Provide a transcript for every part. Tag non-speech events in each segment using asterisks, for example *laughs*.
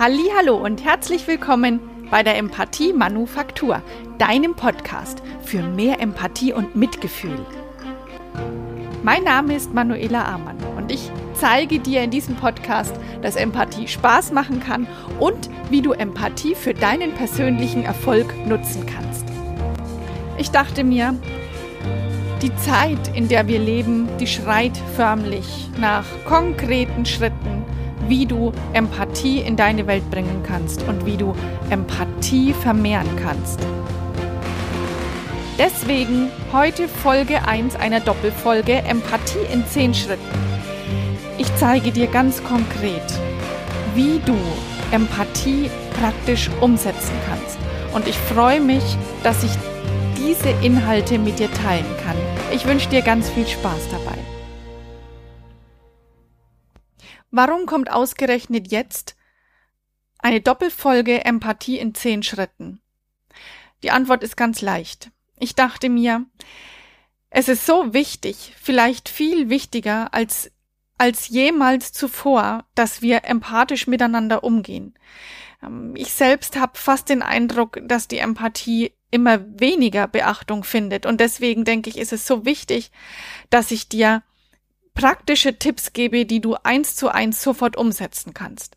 Hallo und herzlich willkommen bei der Empathie Manufaktur, deinem Podcast für mehr Empathie und Mitgefühl. Mein Name ist Manuela Amann und ich zeige dir in diesem Podcast, dass Empathie Spaß machen kann und wie du Empathie für deinen persönlichen Erfolg nutzen kannst. Ich dachte mir, die Zeit, in der wir leben, die schreit förmlich nach konkreten Schritten, wie du Empathie in deine Welt bringen kannst und wie du Empathie vermehren kannst. Deswegen heute Folge 1 einer Doppelfolge Empathie in 10 Schritten. Ich zeige dir ganz konkret, wie du Empathie praktisch umsetzen kannst. Und ich freue mich, dass ich diese Inhalte mit dir teilen kann. Ich wünsche dir ganz viel Spaß dabei. Warum kommt ausgerechnet jetzt eine Doppelfolge Empathie in zehn Schritten? Die Antwort ist ganz leicht. Ich dachte mir, es ist so wichtig, vielleicht viel wichtiger als als jemals zuvor, dass wir empathisch miteinander umgehen. Ähm, ich selbst habe fast den Eindruck, dass die Empathie immer weniger Beachtung findet. Und deswegen denke ich, ist es so wichtig, dass ich dir praktische Tipps gebe, die du eins zu eins sofort umsetzen kannst.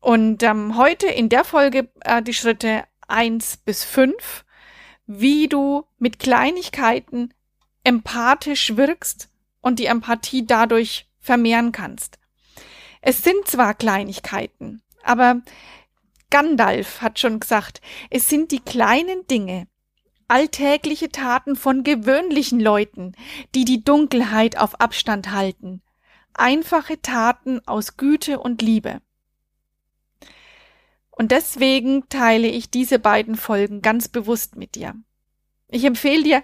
Und ähm, heute in der Folge äh, die Schritte eins bis fünf, wie du mit Kleinigkeiten empathisch wirkst und die Empathie dadurch vermehren kannst. Es sind zwar Kleinigkeiten, aber Gandalf hat schon gesagt, es sind die kleinen Dinge, alltägliche Taten von gewöhnlichen Leuten, die die Dunkelheit auf Abstand halten, einfache Taten aus Güte und Liebe. Und deswegen teile ich diese beiden Folgen ganz bewusst mit dir. Ich empfehle dir,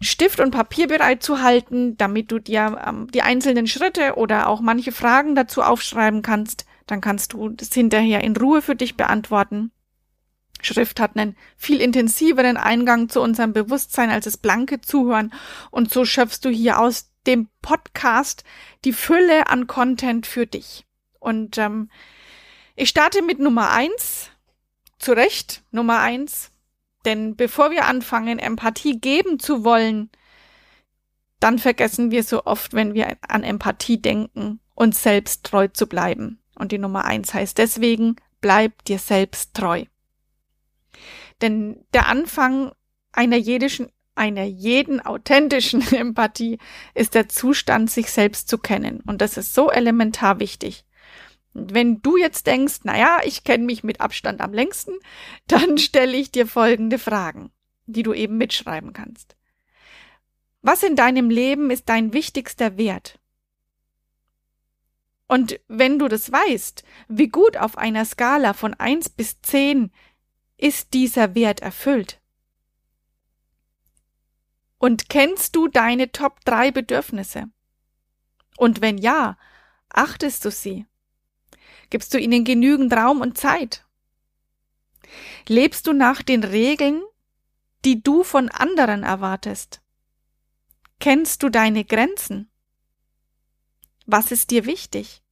Stift und Papier bereit zu halten, damit du dir ähm, die einzelnen Schritte oder auch manche Fragen dazu aufschreiben kannst, dann kannst du das hinterher in Ruhe für dich beantworten. Schrift hat einen viel intensiveren Eingang zu unserem Bewusstsein als das blanke Zuhören und so schöpfst du hier aus dem Podcast die Fülle an Content für dich. Und ähm, ich starte mit Nummer eins. Zu Recht, Nummer eins. Denn bevor wir anfangen, Empathie geben zu wollen, dann vergessen wir so oft, wenn wir an Empathie denken, uns selbst treu zu bleiben. Und die Nummer eins heißt deswegen, bleib dir selbst treu. Denn der Anfang einer jedischen, einer jeden authentischen *laughs* Empathie ist der Zustand, sich selbst zu kennen. Und das ist so elementar wichtig. wenn du jetzt denkst, naja, ich kenne mich mit Abstand am längsten, *laughs* dann stelle ich dir folgende Fragen, die du eben mitschreiben kannst. Was in deinem Leben ist dein wichtigster Wert? Und wenn du das weißt, wie gut auf einer Skala von eins bis zehn ist dieser Wert erfüllt? Und kennst du deine Top drei Bedürfnisse? Und wenn ja, achtest du sie? Gibst du ihnen genügend Raum und Zeit? Lebst du nach den Regeln, die du von anderen erwartest? Kennst du deine Grenzen? Was ist dir wichtig?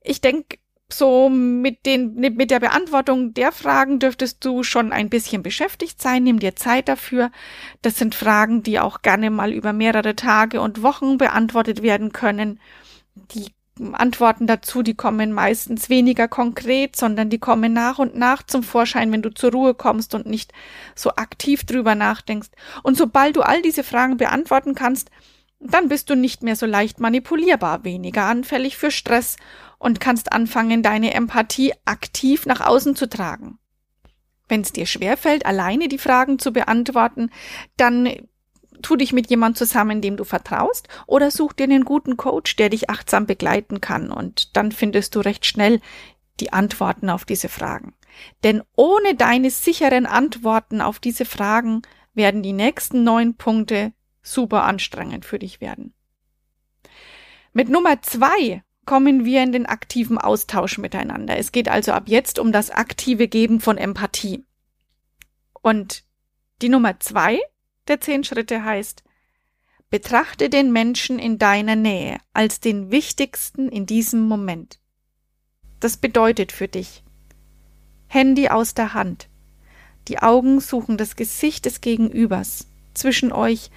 Ich denke, so mit den, mit der Beantwortung der Fragen dürftest du schon ein bisschen beschäftigt sein. Nimm dir Zeit dafür. Das sind Fragen, die auch gerne mal über mehrere Tage und Wochen beantwortet werden können. Die Antworten dazu, die kommen meistens weniger konkret, sondern die kommen nach und nach zum Vorschein, wenn du zur Ruhe kommst und nicht so aktiv drüber nachdenkst. Und sobald du all diese Fragen beantworten kannst, dann bist du nicht mehr so leicht manipulierbar, weniger anfällig für Stress und kannst anfangen, deine Empathie aktiv nach außen zu tragen. Wenn es dir schwerfällt, alleine die Fragen zu beantworten, dann tu dich mit jemand zusammen, dem du vertraust, oder such dir einen guten Coach, der dich achtsam begleiten kann, und dann findest du recht schnell die Antworten auf diese Fragen. Denn ohne deine sicheren Antworten auf diese Fragen werden die nächsten neun Punkte super anstrengend für dich werden. Mit Nummer zwei kommen wir in den aktiven Austausch miteinander. Es geht also ab jetzt um das aktive Geben von Empathie. Und die Nummer zwei der zehn Schritte heißt, betrachte den Menschen in deiner Nähe als den wichtigsten in diesem Moment. das bedeutet für dich. Handy aus der Hand. Die Augen suchen das Gesicht des Gegenübers. Zwischen euch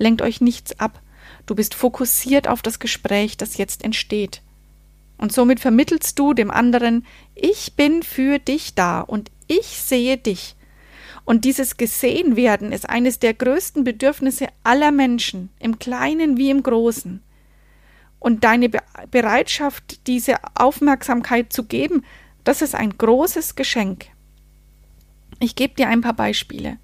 lenkt euch nichts ab. Du bist fokussiert auf das Gespräch, das jetzt entsteht. Und somit vermittelst du dem anderen, ich bin für dich da und ich sehe dich. Und dieses Gesehenwerden ist eines der größten Bedürfnisse aller Menschen, im Kleinen wie im Großen. Und deine Be Bereitschaft, diese Aufmerksamkeit zu geben, das ist ein großes Geschenk. Ich gebe dir ein paar Beispiele.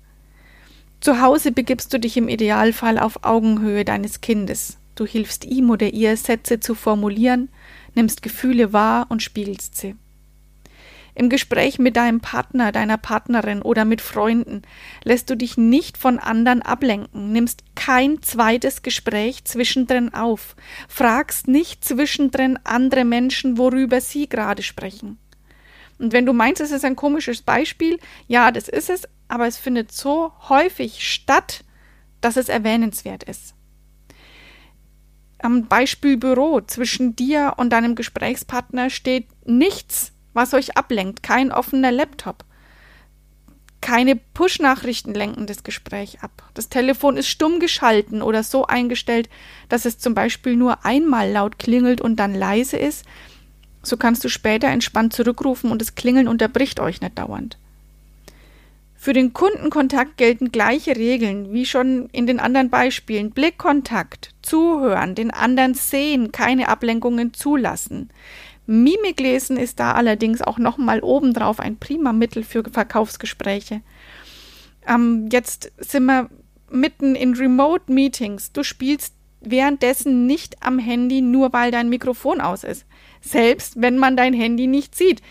Zu Hause begibst du dich im Idealfall auf Augenhöhe deines Kindes. Du hilfst ihm oder ihr, Sätze zu formulieren, nimmst Gefühle wahr und spiegelst sie. Im Gespräch mit deinem Partner, deiner Partnerin oder mit Freunden lässt du dich nicht von anderen ablenken, nimmst kein zweites Gespräch zwischendrin auf, fragst nicht zwischendrin andere Menschen, worüber sie gerade sprechen. Und wenn du meinst, es ist ein komisches Beispiel, ja, das ist es, aber es findet so häufig statt, dass es erwähnenswert ist. Am Beispiel Büro zwischen dir und deinem Gesprächspartner steht nichts was euch ablenkt, kein offener Laptop. Keine Push-Nachrichten lenken das Gespräch ab. Das Telefon ist stumm geschalten oder so eingestellt, dass es zum Beispiel nur einmal laut klingelt und dann leise ist. So kannst du später entspannt zurückrufen und das Klingeln unterbricht euch nicht dauernd. Für den Kundenkontakt gelten gleiche Regeln wie schon in den anderen Beispielen. Blickkontakt, zuhören, den anderen sehen, keine Ablenkungen zulassen. Mimiklesen ist da allerdings auch nochmal obendrauf ein prima Mittel für Verkaufsgespräche. Ähm, jetzt sind wir mitten in Remote Meetings. Du spielst währenddessen nicht am Handy, nur weil dein Mikrofon aus ist. Selbst wenn man dein Handy nicht sieht.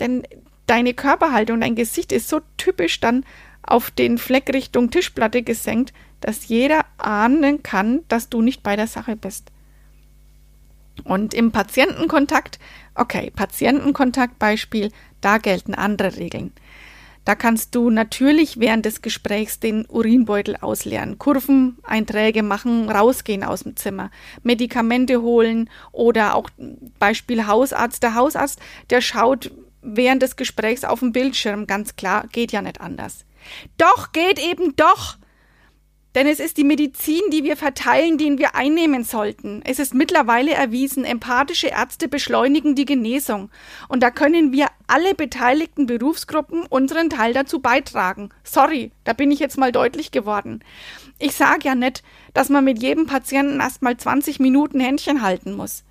Denn deine Körperhaltung, dein Gesicht ist so typisch dann auf den Fleck Richtung Tischplatte gesenkt, dass jeder ahnen kann, dass du nicht bei der Sache bist. Und im Patientenkontakt, okay, Patientenkontaktbeispiel, da gelten andere Regeln. Da kannst du natürlich während des Gesprächs den Urinbeutel ausleeren, Kurveneinträge machen, rausgehen aus dem Zimmer, Medikamente holen oder auch Beispiel Hausarzt. Der Hausarzt, der schaut während des Gesprächs auf dem Bildschirm, ganz klar, geht ja nicht anders. Doch, geht eben doch. Denn es ist die Medizin, die wir verteilen, den wir einnehmen sollten. Es ist mittlerweile erwiesen, empathische Ärzte beschleunigen die Genesung. Und da können wir alle beteiligten Berufsgruppen unseren Teil dazu beitragen. Sorry, da bin ich jetzt mal deutlich geworden. Ich sage ja nicht, dass man mit jedem Patienten erst mal 20 Minuten Händchen halten muss.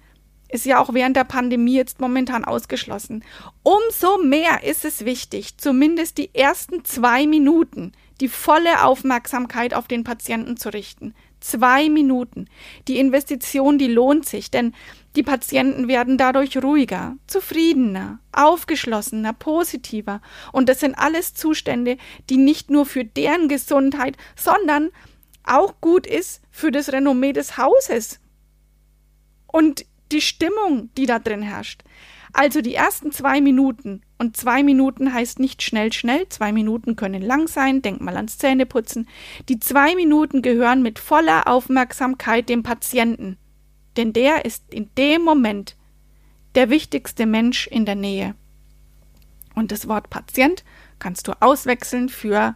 Ist ja auch während der Pandemie jetzt momentan ausgeschlossen. Umso mehr ist es wichtig, zumindest die ersten zwei Minuten die volle Aufmerksamkeit auf den Patienten zu richten. Zwei Minuten. Die Investition, die lohnt sich, denn die Patienten werden dadurch ruhiger, zufriedener, aufgeschlossener, positiver. Und das sind alles Zustände, die nicht nur für deren Gesundheit, sondern auch gut ist für das Renommee des Hauses und die Stimmung, die da drin herrscht. Also die ersten zwei Minuten, und zwei Minuten heißt nicht schnell, schnell, zwei Minuten können lang sein, denk mal ans Zähneputzen. Die zwei Minuten gehören mit voller Aufmerksamkeit dem Patienten, denn der ist in dem Moment der wichtigste Mensch in der Nähe. Und das Wort Patient kannst du auswechseln für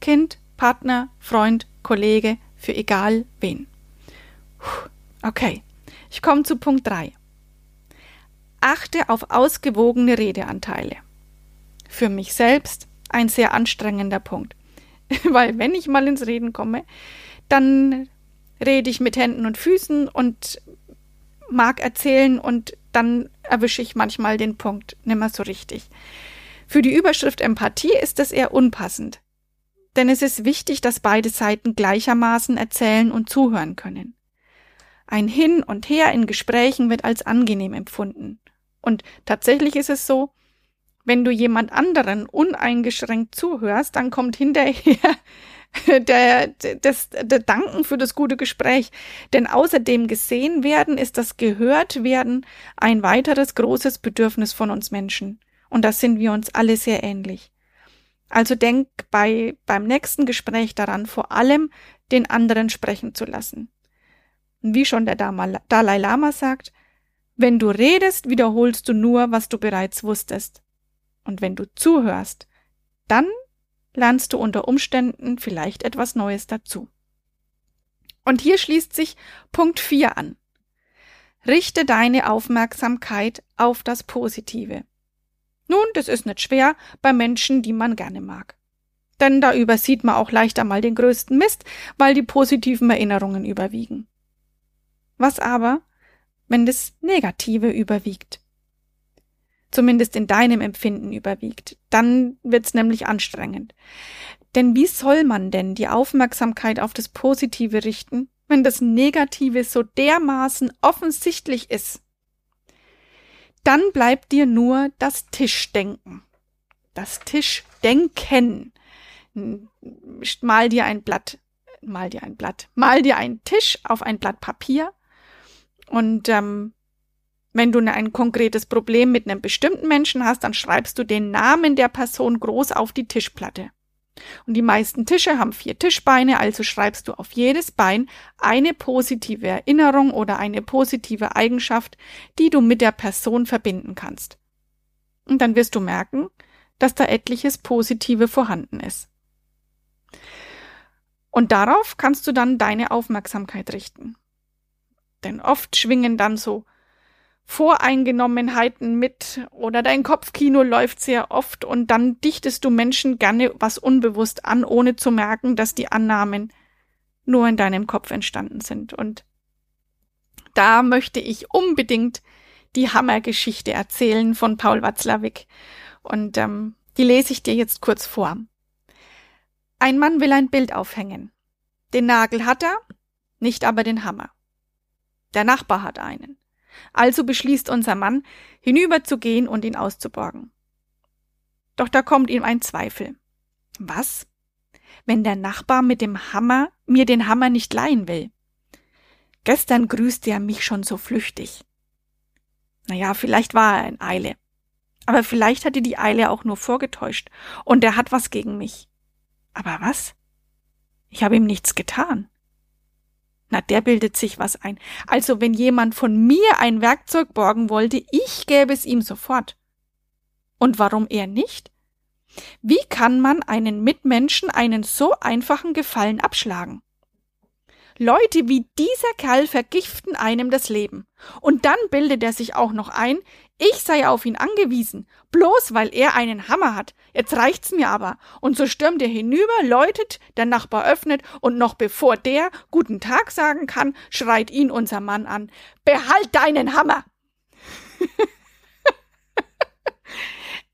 Kind, Partner, Freund, Kollege, für egal wen. Okay, ich komme zu Punkt 3 achte auf ausgewogene Redeanteile. Für mich selbst ein sehr anstrengender Punkt. *laughs* Weil wenn ich mal ins Reden komme, dann rede ich mit Händen und Füßen und mag erzählen und dann erwische ich manchmal den Punkt nimmer so richtig. Für die Überschrift Empathie ist das eher unpassend. Denn es ist wichtig, dass beide Seiten gleichermaßen erzählen und zuhören können. Ein Hin und Her in Gesprächen wird als angenehm empfunden. Und tatsächlich ist es so, wenn du jemand anderen uneingeschränkt zuhörst, dann kommt hinterher *laughs* der, das, der Danken für das gute Gespräch. Denn außerdem gesehen werden ist das gehört werden ein weiteres großes Bedürfnis von uns Menschen. Und da sind wir uns alle sehr ähnlich. Also denk bei, beim nächsten Gespräch daran, vor allem den anderen sprechen zu lassen. Wie schon der Dalai Lama sagt, Wenn du redest, wiederholst du nur, was du bereits wusstest. Und wenn du zuhörst, dann lernst du unter Umständen vielleicht etwas Neues dazu. Und hier schließt sich Punkt 4 an. Richte deine Aufmerksamkeit auf das Positive. Nun, das ist nicht schwer bei Menschen, die man gerne mag. Denn da übersieht man auch leicht einmal den größten Mist, weil die positiven Erinnerungen überwiegen. Was aber, wenn das Negative überwiegt? Zumindest in deinem Empfinden überwiegt. Dann wird's nämlich anstrengend. Denn wie soll man denn die Aufmerksamkeit auf das Positive richten, wenn das Negative so dermaßen offensichtlich ist? Dann bleibt dir nur das Tischdenken. Das Tischdenken. Mal dir ein Blatt, mal dir ein Blatt, mal dir einen Tisch auf ein Blatt Papier und ähm, wenn du ein konkretes Problem mit einem bestimmten Menschen hast, dann schreibst du den Namen der Person groß auf die Tischplatte. Und die meisten Tische haben vier Tischbeine, also schreibst du auf jedes Bein eine positive Erinnerung oder eine positive Eigenschaft, die du mit der Person verbinden kannst. Und dann wirst du merken, dass da etliches Positive vorhanden ist. Und darauf kannst du dann deine Aufmerksamkeit richten. Denn oft schwingen dann so Voreingenommenheiten mit oder dein Kopfkino läuft sehr oft und dann dichtest du Menschen gerne was unbewusst an, ohne zu merken, dass die Annahmen nur in deinem Kopf entstanden sind. Und da möchte ich unbedingt die Hammergeschichte erzählen von Paul Watzlawick. Und ähm, die lese ich dir jetzt kurz vor. Ein Mann will ein Bild aufhängen. Den Nagel hat er, nicht aber den Hammer. Der Nachbar hat einen. Also beschließt unser Mann, hinüberzugehen und ihn auszuborgen. Doch da kommt ihm ein Zweifel. Was? Wenn der Nachbar mit dem Hammer mir den Hammer nicht leihen will? Gestern grüßte er mich schon so flüchtig. Naja, vielleicht war er in Eile. Aber vielleicht hatte die Eile auch nur vorgetäuscht und er hat was gegen mich. Aber was? Ich habe ihm nichts getan. Na, der bildet sich was ein. Also wenn jemand von mir ein Werkzeug borgen wollte, ich gäbe es ihm sofort. Und warum er nicht? Wie kann man einen Mitmenschen einen so einfachen Gefallen abschlagen? Leute wie dieser Kerl vergiften einem das Leben. Und dann bildet er sich auch noch ein, ich sei auf ihn angewiesen, bloß weil er einen Hammer hat. Jetzt reicht's mir aber. Und so stürmt er hinüber, läutet, der Nachbar öffnet, und noch bevor der guten Tag sagen kann, schreit ihn unser Mann an. Behalt deinen Hammer! *laughs*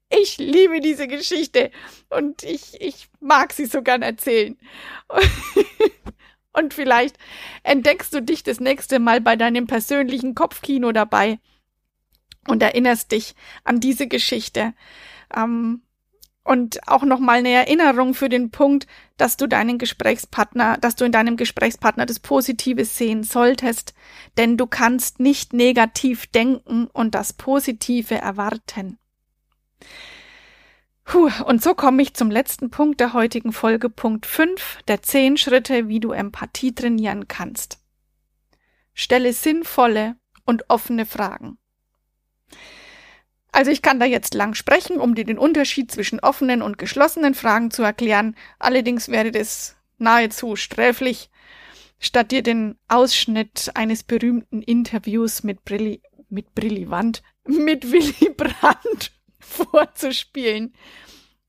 ich liebe diese Geschichte und ich, ich mag sie so gern erzählen. *laughs* Und vielleicht entdeckst du dich das nächste Mal bei deinem persönlichen Kopfkino dabei und erinnerst dich an diese Geschichte. Ähm, und auch nochmal eine Erinnerung für den Punkt, dass du deinen Gesprächspartner, dass du in deinem Gesprächspartner das Positive sehen solltest, denn du kannst nicht negativ denken und das Positive erwarten. Puh, und so komme ich zum letzten Punkt der heutigen Folge, Punkt 5 der 10 Schritte, wie du Empathie trainieren kannst. Stelle sinnvolle und offene Fragen. Also ich kann da jetzt lang sprechen, um dir den Unterschied zwischen offenen und geschlossenen Fragen zu erklären. Allerdings wäre das nahezu sträflich, statt dir den Ausschnitt eines berühmten Interviews mit Brilli, mit Brilliwand, *laughs* mit Willy Brandt *laughs* vorzuspielen.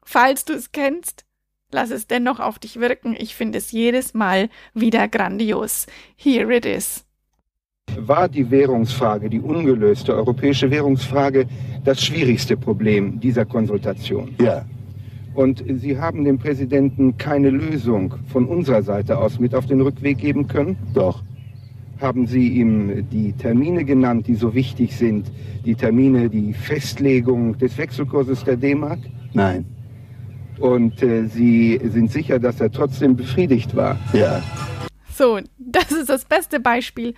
Falls du es kennst, lass es dennoch auf dich wirken. Ich finde es jedes Mal wieder grandios. Here it is. War die Währungsfrage, die ungelöste europäische Währungsfrage, das schwierigste Problem dieser Konsultation? Ja. Und Sie haben dem Präsidenten keine Lösung von unserer Seite aus mit auf den Rückweg geben können? Doch. Haben Sie ihm die Termine genannt, die so wichtig sind? Die Termine, die Festlegung des Wechselkurses der D-Mark? Nein. Und äh, Sie sind sicher, dass er trotzdem befriedigt war? Ja. So, das ist das beste Beispiel,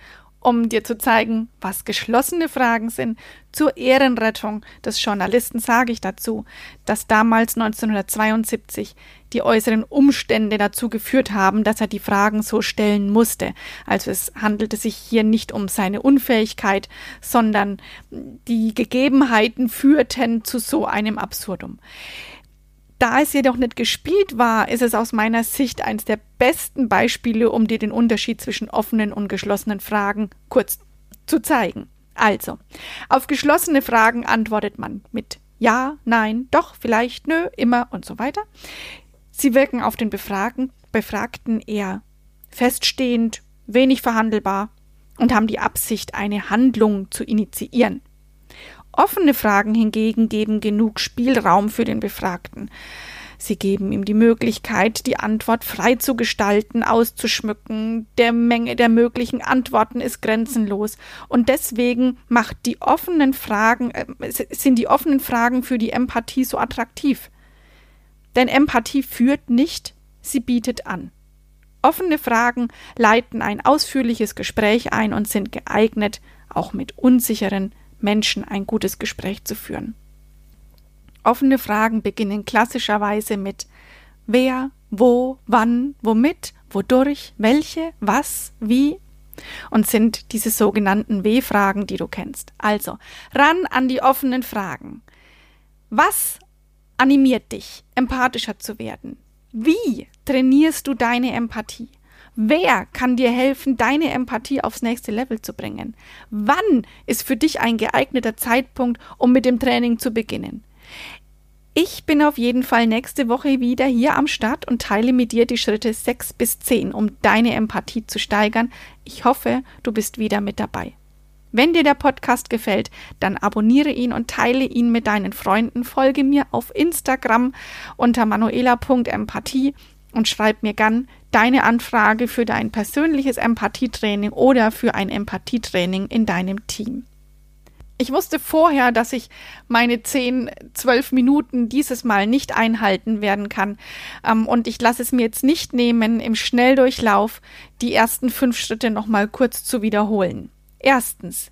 um dir zu zeigen, was geschlossene Fragen sind. Zur Ehrenrettung des Journalisten sage ich dazu, dass damals 1972 die äußeren Umstände dazu geführt haben, dass er die Fragen so stellen musste. Also es handelte sich hier nicht um seine Unfähigkeit, sondern die Gegebenheiten führten zu so einem Absurdum. Da es jedoch nicht gespielt war, ist es aus meiner Sicht eines der besten Beispiele, um dir den Unterschied zwischen offenen und geschlossenen Fragen kurz zu zeigen. Also, auf geschlossene Fragen antwortet man mit Ja, Nein, Doch, vielleicht, Nö, immer und so weiter. Sie wirken auf den Befragen, Befragten eher feststehend, wenig verhandelbar und haben die Absicht, eine Handlung zu initiieren. Offene Fragen hingegen geben genug Spielraum für den Befragten. Sie geben ihm die Möglichkeit, die Antwort frei zu gestalten, auszuschmücken. Der Menge der möglichen Antworten ist grenzenlos. Und deswegen macht die offenen Fragen, äh, sind die offenen Fragen für die Empathie so attraktiv. Denn Empathie führt nicht, sie bietet an. Offene Fragen leiten ein ausführliches Gespräch ein und sind geeignet, auch mit unsicheren Menschen ein gutes Gespräch zu führen. Offene Fragen beginnen klassischerweise mit wer, wo, wann, womit, wodurch, welche, was, wie und sind diese sogenannten W-Fragen, die du kennst. Also ran an die offenen Fragen. Was animiert dich, empathischer zu werden? Wie trainierst du deine Empathie? Wer kann dir helfen, deine Empathie aufs nächste Level zu bringen? Wann ist für dich ein geeigneter Zeitpunkt, um mit dem Training zu beginnen? Ich bin auf jeden Fall nächste Woche wieder hier am Start und teile mit dir die Schritte 6 bis 10, um deine Empathie zu steigern. Ich hoffe, du bist wieder mit dabei. Wenn dir der Podcast gefällt, dann abonniere ihn und teile ihn mit deinen Freunden. Folge mir auf Instagram unter manuela.empathie und schreib mir gern deine Anfrage für dein persönliches Empathietraining oder für ein Empathietraining in deinem Team. Ich wusste vorher, dass ich meine 10, 12 Minuten dieses Mal nicht einhalten werden kann. Ähm, und ich lasse es mir jetzt nicht nehmen, im Schnelldurchlauf die ersten fünf Schritte nochmal kurz zu wiederholen. Erstens,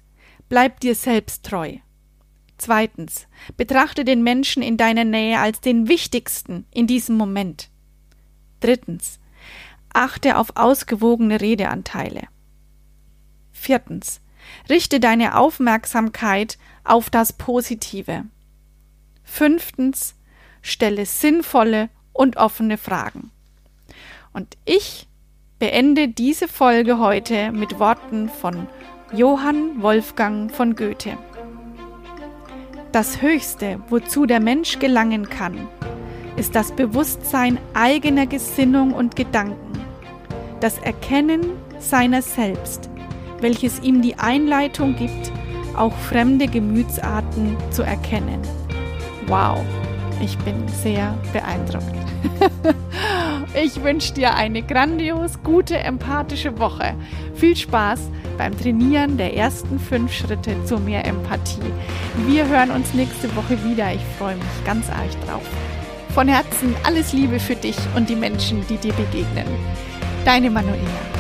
bleib dir selbst treu. Zweitens, betrachte den Menschen in deiner Nähe als den wichtigsten in diesem Moment. Drittens, achte auf ausgewogene Redeanteile. Viertens, richte deine Aufmerksamkeit auf das Positive. Fünftens, stelle sinnvolle und offene Fragen. Und ich beende diese Folge heute mit Worten von Johann Wolfgang von Goethe. Das Höchste, wozu der Mensch gelangen kann, ist das Bewusstsein eigener Gesinnung und Gedanken, das Erkennen seiner selbst, welches ihm die Einleitung gibt, auch fremde Gemütsarten zu erkennen. Wow, ich bin sehr beeindruckt. *laughs* ich wünsche dir eine grandios gute, empathische Woche. Viel Spaß beim Trainieren der ersten fünf Schritte zu mehr Empathie. Wir hören uns nächste Woche wieder. Ich freue mich ganz arg drauf. Von Herzen alles Liebe für dich und die Menschen, die dir begegnen. Deine Manuela.